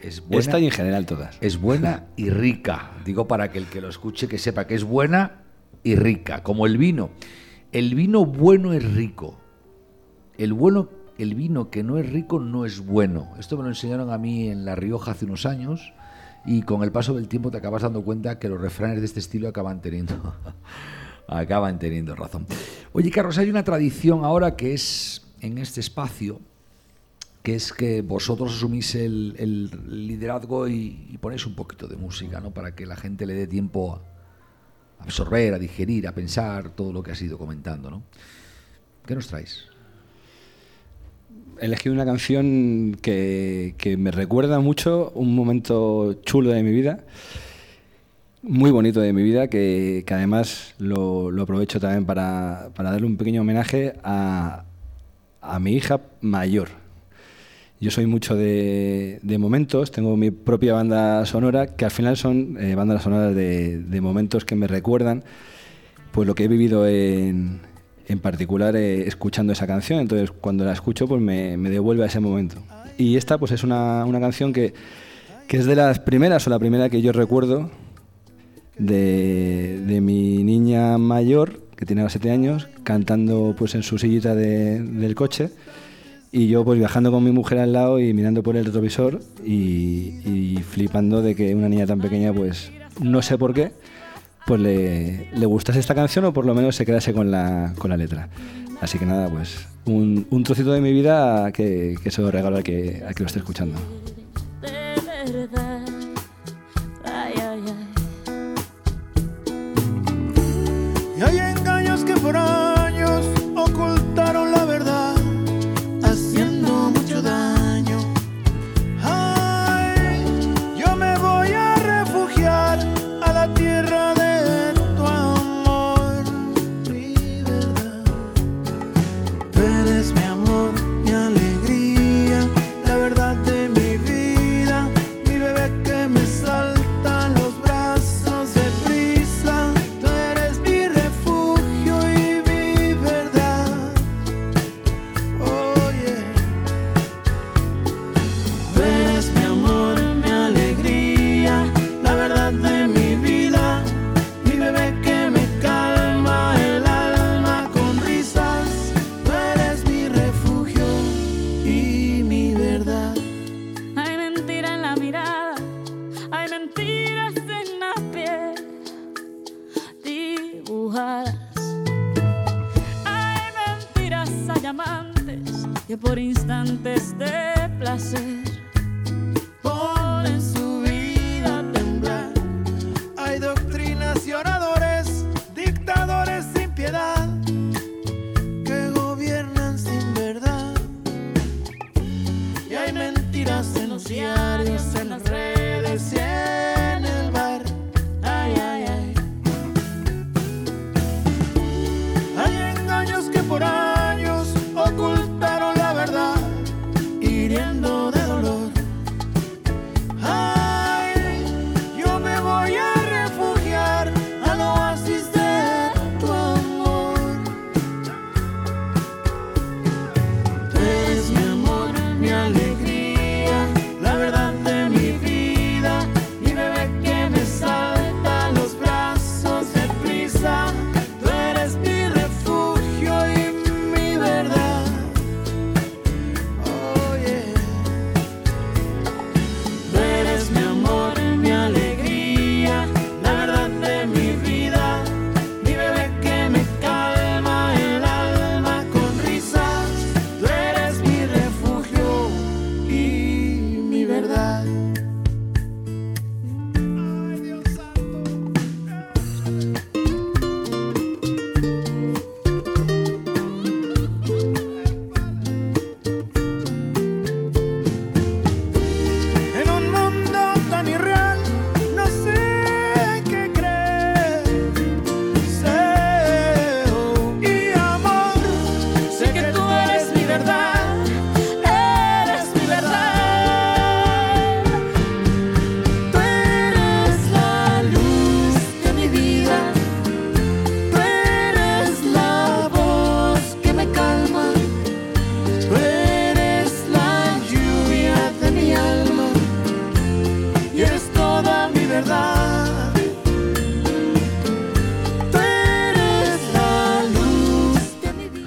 Es buena, Esta y en general todas. es buena y rica. Digo para que el que lo escuche que sepa que es buena y rica, como el vino. El vino bueno es rico. El bueno, el vino que no es rico no es bueno. Esto me lo enseñaron a mí en La Rioja hace unos años y con el paso del tiempo te acabas dando cuenta que los refranes de este estilo acaban teniendo acaban teniendo razón. Oye, Carlos, hay una tradición ahora que es en este espacio que es que vosotros asumís el, el liderazgo y, ponéis un poquito de música, ¿no? Para que la gente le dé tiempo a absorber, a digerir, a pensar todo lo que has ido comentando, ¿no? ¿Qué nos traes? Elegido una canción que, que, me recuerda mucho un momento chulo de mi vida, muy bonito de mi vida, que, que además lo, lo, aprovecho también para, para darle un pequeño homenaje a, a mi hija mayor. Yo soy mucho de, de, momentos, tengo mi propia banda sonora, que al final son eh, bandas sonoras de, de, momentos que me recuerdan pues lo que he vivido en, en particular eh, escuchando esa canción. Entonces cuando la escucho pues me, me, devuelve a ese momento. Y esta pues es una, una canción que, que, es de las primeras o la primera que yo recuerdo de, de mi niña mayor, que tiene ahora 7 años, cantando pues en su sillita de, del coche y yo pues viajando con mi mujer al lado y mirando por el retrovisor y, y, flipando de que una niña tan pequeña pues no sé por qué pues le, le gustase esta canción o por lo menos se quedase con la, con la letra. Así que nada, pues un, un trocito de mi vida que, que se lo regalo al que, al que lo esté escuchando. De verdad.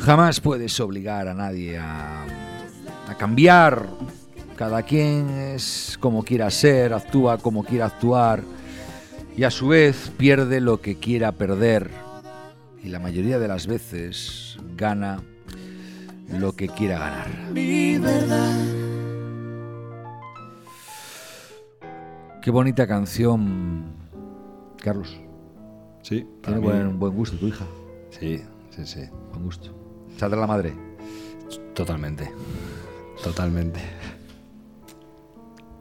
Jamás puedes obligar a nadie a, a cambiar. Cada quien es como quiera ser, actúa como quiera actuar y a su vez pierde lo que quiera perder. Y la mayoría de las veces gana lo que quiera ganar. Mi verdad. Qué bonita canción, Carlos. Sí, Tiene buen, buen gusto tu hija. Sí, sí, sí. Buen gusto. Saldrá la madre. Totalmente. Totalmente.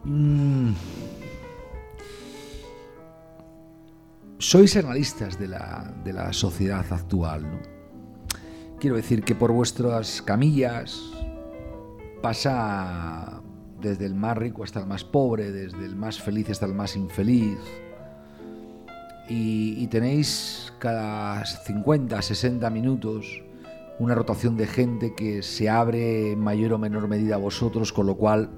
Mm. Sois analistas de la, de la sociedad actual, ¿no? Quiero decir que por vuestras camillas pasa desde el más rico hasta el más pobre, desde el más feliz hasta el más infeliz. Y, y tenéis cada 50, 60 minutos una rotación de gente que se abre en mayor o menor medida a vosotros, con lo cual,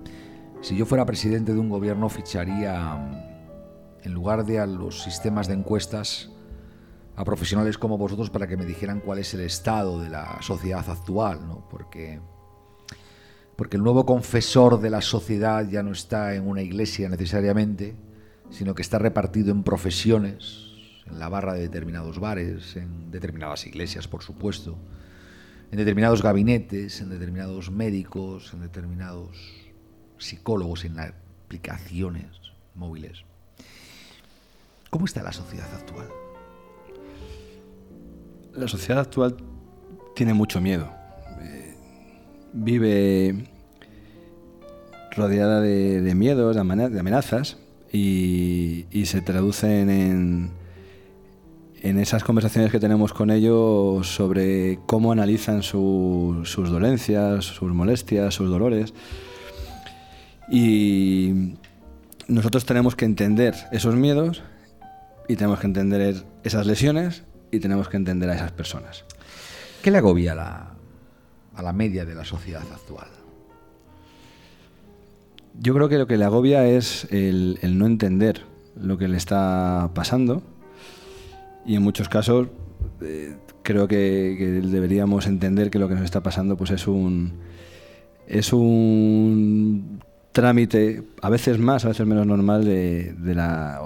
si yo fuera presidente de un gobierno, ficharía, mm, en lugar de a los sistemas de encuestas, a profesionales como vosotros para que me dijeran cuál es el estado de la sociedad actual, ¿no? Porque, porque el nuevo confesor de la sociedad ya no está en una iglesia necesariamente, sino que está repartido en profesiones, en la barra de determinados bares, en determinadas iglesias, por supuesto, en determinados gabinetes, en determinados médicos, en determinados psicólogos, en aplicaciones móviles. ¿Cómo está la sociedad actual? La sociedad actual tiene mucho miedo. Eh, vive rodeada de, miedos, de, amena- de amenazas, y se traducen en, en esas conversaciones que tenemos con ellos sobre cómo analizan su- sus dolencias, sus molestias, sus dolores. Y nosotros tenemos que entender esos miedos y tenemos que entender esas lesiones y tenemos que entender a esas personas. ¿Qué le agobia a la, a la media de la sociedad actual? Yo creo que lo que le agobia es el, el no entender lo que le está pasando y en muchos casos eh, creo que, deberíamos entender que lo que nos está pasando pues es un es un trámite a veces más a veces menos normal de, la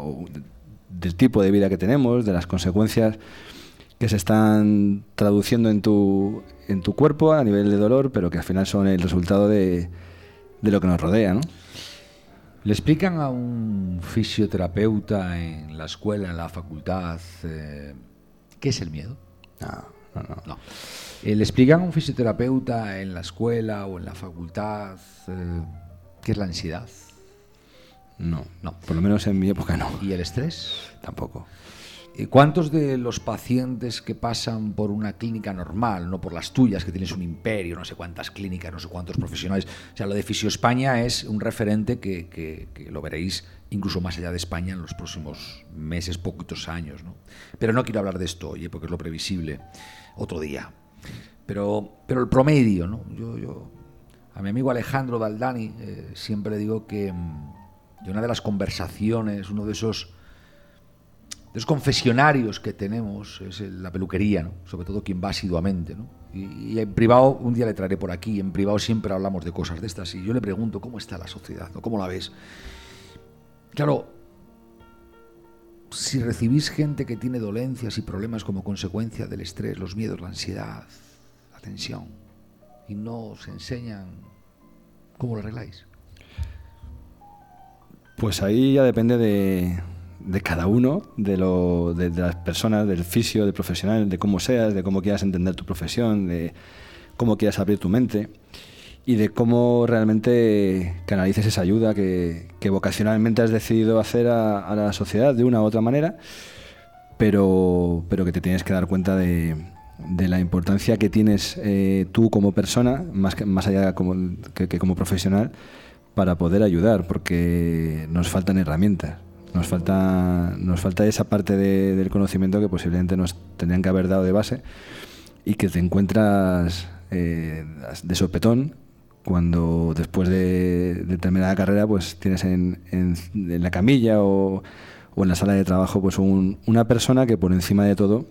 del tipo de vida que tenemos de las consecuencias que se están traduciendo en tu en tu cuerpo a nivel de dolor pero que al final son el resultado de, de lo que nos rodea ¿no? ¿Le explican a un fisioterapeuta en la escuela, en la facultad, eh, qué es el miedo? No, no, no. No. Eh, ¿Le explican a un fisioterapeuta en la escuela o en la facultad eh, qué es la ansiedad No, No. Por lo menos en mi época no. y el estrés? Tampoco. ¿Y ¿Cuántos de los pacientes que pasan por una clínica normal, no por las tuyas, que tienes un imperio, no sé cuántas clínicas, no sé cuántos profesionales? O sea, lo de Fisio España es un referente que, que- lo veréis incluso más allá de España en los próximos meses, poquitos años. ¿no? Pero no quiero hablar de esto, oye, porque es lo previsible. Otro día. Pero, pero el promedio, ¿no? Yo, yo, a mi amigo Alejandro Daldani eh, siempre digo que, mm, que una de las conversaciones, uno de esos los confesionarios que tenemos es la peluquería, ¿no? sobre todo quien va asiduamente. ¿no? Y, y en privado, un día le traeré por aquí, en privado siempre hablamos de cosas de estas y yo le pregunto cómo está la sociedad, ¿no? cómo la ves. Claro, si recibís gente que tiene dolencias y problemas como consecuencia del estrés, los miedos, la ansiedad, la tensión, y no os enseñan cómo lo arregláis. Pues ahí ya depende de, de cada uno, de, lo, de, las personas, del fisio, del profesional, de cómo seas, de cómo quieras entender tu profesión, de cómo quieras abrir tu mente y de cómo realmente canalices esa ayuda que, vocacionalmente has decidido hacer a, a la sociedad de una u otra manera, pero, pero que te tienes que dar cuenta de, de la importancia que tienes eh, tú como persona, más, que, más allá como, que como profesional, para poder ayudar, porque nos faltan herramientas. Nos falta, nos falta esa parte de- del conocimiento que posiblemente nos tendrían que haber dado de base y que te encuentras eh, de sopetón cuando después de, de terminar la carrera pues tienes en, la camilla o, o en la sala de trabajo pues un- una persona que por encima de todo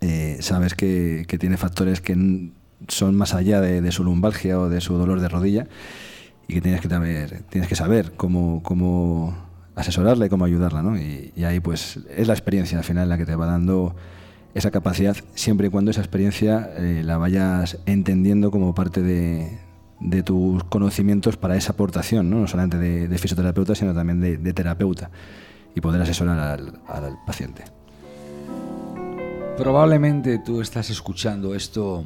eh, sabes que, tiene factores que son más allá de, su lumbalgia o de su dolor de rodilla y que tienes que saber, tienes que saber cómo, cómo asesorarla y cómo ayudarla. ¿no? Y, ahí pues es la experiencia al final la que te va dando esa capacidad, siempre y cuando esa experiencia eh, la vayas entendiendo como parte de, tus conocimientos para esa aportación, no, no solamente de, fisioterapeuta, sino también de, terapeuta, y poder asesorar al, al paciente. Probablemente tú estás escuchando esto,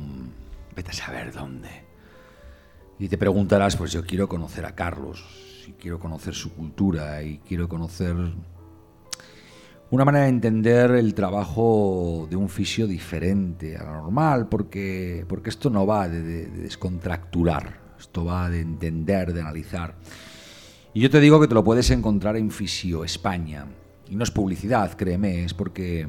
vete a saber dónde. Y te preguntarás, pues yo quiero conocer a Carlos, quiero conocer su cultura, y quiero conocer una manera de entender el trabajo de un fisio diferente a la normal, porque, porque esto no va de, de descontracturar, esto va de entender, de analizar. Y yo te digo que te lo puedes encontrar en Fisio España. Y no es publicidad, créeme, es porque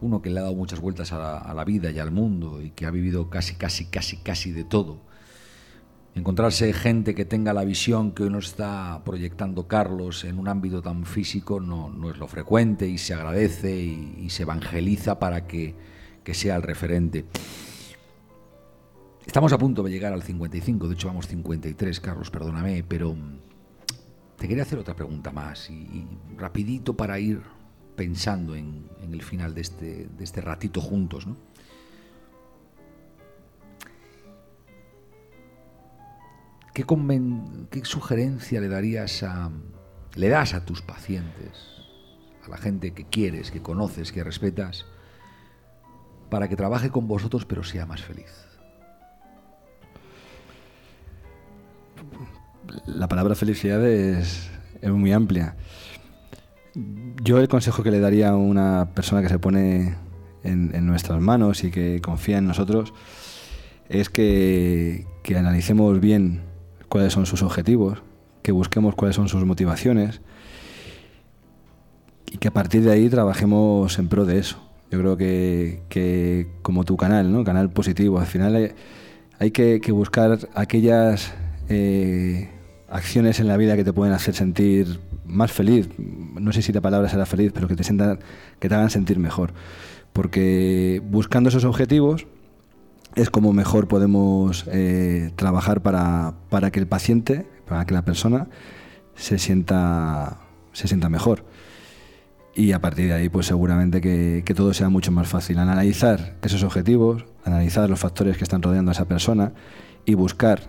uno que le ha dado muchas vueltas a la, vida y al mundo y que ha vivido casi, casi, casi, casi de todo. Encontrarse gente que tenga la visión que hoy nos está proyectando Carlos en un ámbito tan físico no, es lo frecuente y se agradece y, se evangeliza para que, que, sea el referente. Estamos a punto de llegar al 55, de hecho vamos 53, Carlos, perdóname, pero te quería hacer otra pregunta más y rapidito para ir pensando en, el final de este, de este ratito juntos. ¿no? ¿Qué, ¿Qué, sugerencia le darías a, le das a tus pacientes, a la gente que quieres, que conoces, que respetas, para que trabaje con vosotros pero sea más feliz? La palabra felicidad es, es muy amplia. Yo el consejo que le daría a una persona que se pone en, nuestras manos y que confía en nosotros es que, analicemos bien cuáles son sus objetivos, que busquemos cuáles son sus motivaciones y que a partir de ahí trabajemos en pro de eso. Yo creo que, como tu canal, ¿no? Canal positivo, al final hay, que, buscar aquellas eh, acciones en la vida que te pueden hacer sentir más feliz, no sé si la palabra será feliz, pero que te, sientan, que te hagan sentir mejor. Porque buscando esos objetivos es como mejor podemos eh, trabajar para, para, que el paciente, para que la persona se sienta, se sienta mejor. Y a partir de ahí, pues seguramente que, todo sea mucho más fácil. Analizar esos objetivos, analizar los factores que están rodeando a esa persona y buscar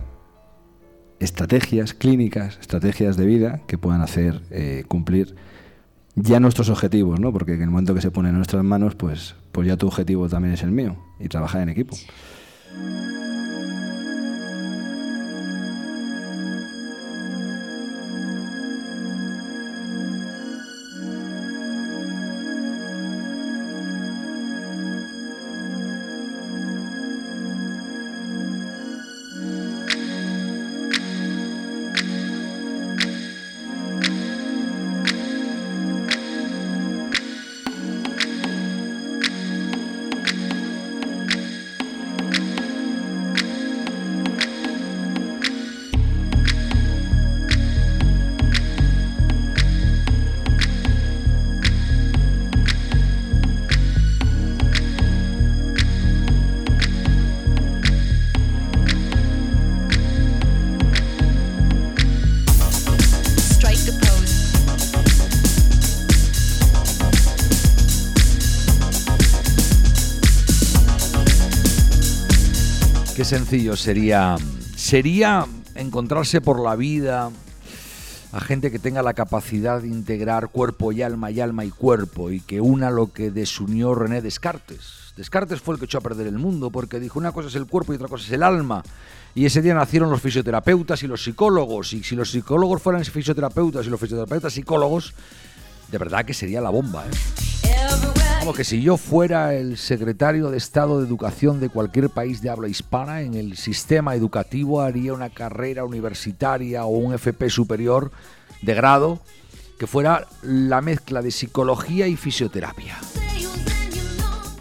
estrategias clínicas, estrategias de vida que puedan hacer eh, cumplir ya nuestros objetivos, ¿no? Porque en el momento que se pone en nuestras manos, pues, pues ya tu objetivo también es el mío y trabajar en equipo. Sencillo sería, sería encontrarse por la vida a gente que tenga la capacidad de integrar cuerpo y alma y alma y cuerpo y que una lo que desunió René Descartes. Descartes fue el que echó a perder el mundo porque dijo una cosa es el cuerpo y otra cosa es el alma. Y ese día nacieron los fisioterapeutas y los psicólogos. Y si los psicólogos fueran fisioterapeutas y los fisioterapeutas psicólogos, de verdad que sería la bomba. ¿eh? Que si yo fuera el secretario de Estado de Educación de cualquier país de habla hispana, en el sistema educativo haría una carrera universitaria o un FP superior de grado que fuera la mezcla de psicología y fisioterapia.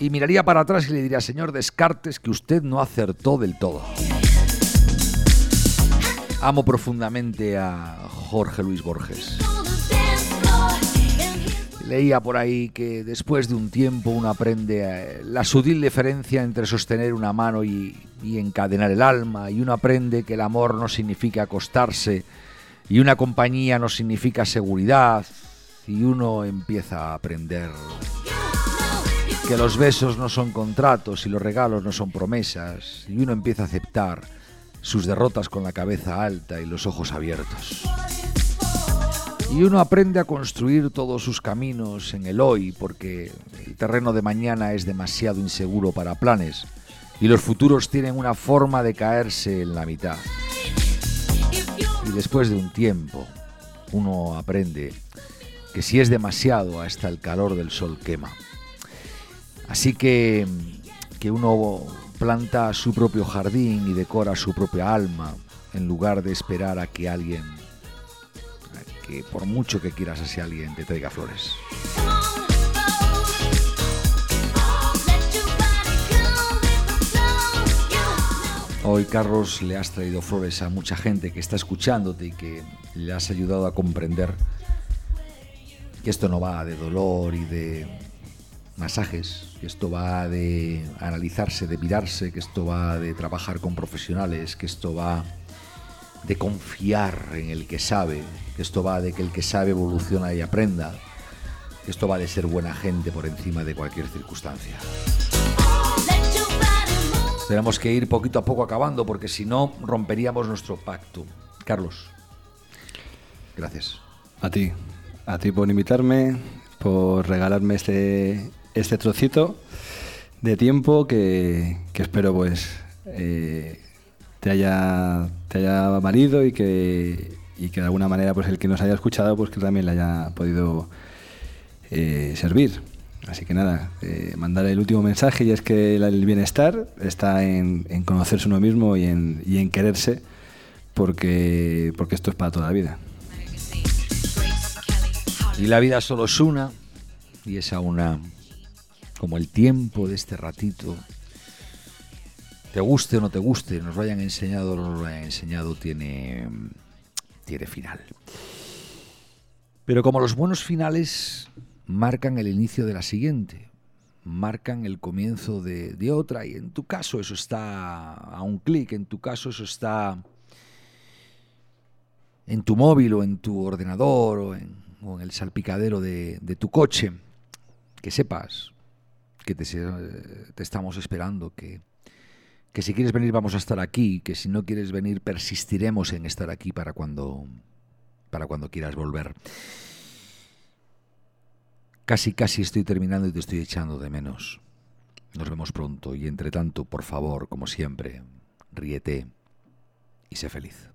Y miraría para atrás y le diría, señor Descartes, que usted no acertó del todo. Amo profundamente a Jorge Luis Borges. Leía por ahí que después de un tiempo uno aprende eh, la sutil diferencia entre sostener una mano y, y, encadenar el alma, y uno aprende que el amor no significa acostarse, y una compañía no significa seguridad, y uno empieza a aprender que los besos no son contratos y los regalos no son promesas, y uno empieza a aceptar sus derrotas con la cabeza alta y los ojos abiertos. Y uno aprende a construir todos sus caminos en el hoy porque el terreno de mañana es demasiado inseguro para planes y los futuros tienen una forma de caerse en la mitad. Y después de un tiempo, uno aprende que si es demasiado hasta el calor del sol quema. Así que que uno planta su propio jardín y decora su propia alma en lugar de esperar a que alguien que por mucho que quieras a ese alguien te traiga flores. Hoy, Carlos, le has traído flores a mucha gente que está escuchándote y que le has ayudado a comprender que esto no va de dolor y de masajes, que esto va de analizarse, de mirarse, que esto va de trabajar con profesionales, que esto va de confiar en el que sabe, que esto va de que el que sabe evoluciona y aprenda, que esto va de ser buena gente por encima de cualquier circunstancia. Tenemos que ir poquito a poco acabando porque si no romperíamos nuestro pacto. Carlos, gracias. A ti, a ti por invitarme, por regalarme este, este trocito de tiempo que, espero pues eh, te haya, te haya valido y que, y que de alguna manera pues el que nos haya escuchado pues que también le haya podido eh, servir. Así que nada, eh, mandar el último mensaje y es que el bienestar está en, en conocerse uno mismo y en, y en quererse porque, porque esto es para toda la vida. Y la vida solo es una, y esa una, como el tiempo de este ratito, te guste o no te guste, nos lo hayan enseñado o no lo hayan enseñado, tiene, tiene final. Pero como los buenos finales marcan el inicio de la siguiente, marcan el comienzo de, otra, y en tu caso eso está a un clic, en tu caso eso está en tu móvil o en tu ordenador o en, el salpicadero de, de, tu coche, que sepas que te, te estamos esperando, que que si quieres venir vamos a estar aquí, que si no quieres venir persistiremos en estar aquí para cuando para cuando quieras volver. Casi casi estoy terminando y te estoy echando de menos. Nos vemos pronto y entre tanto, por favor, como siempre, ríete y sé feliz.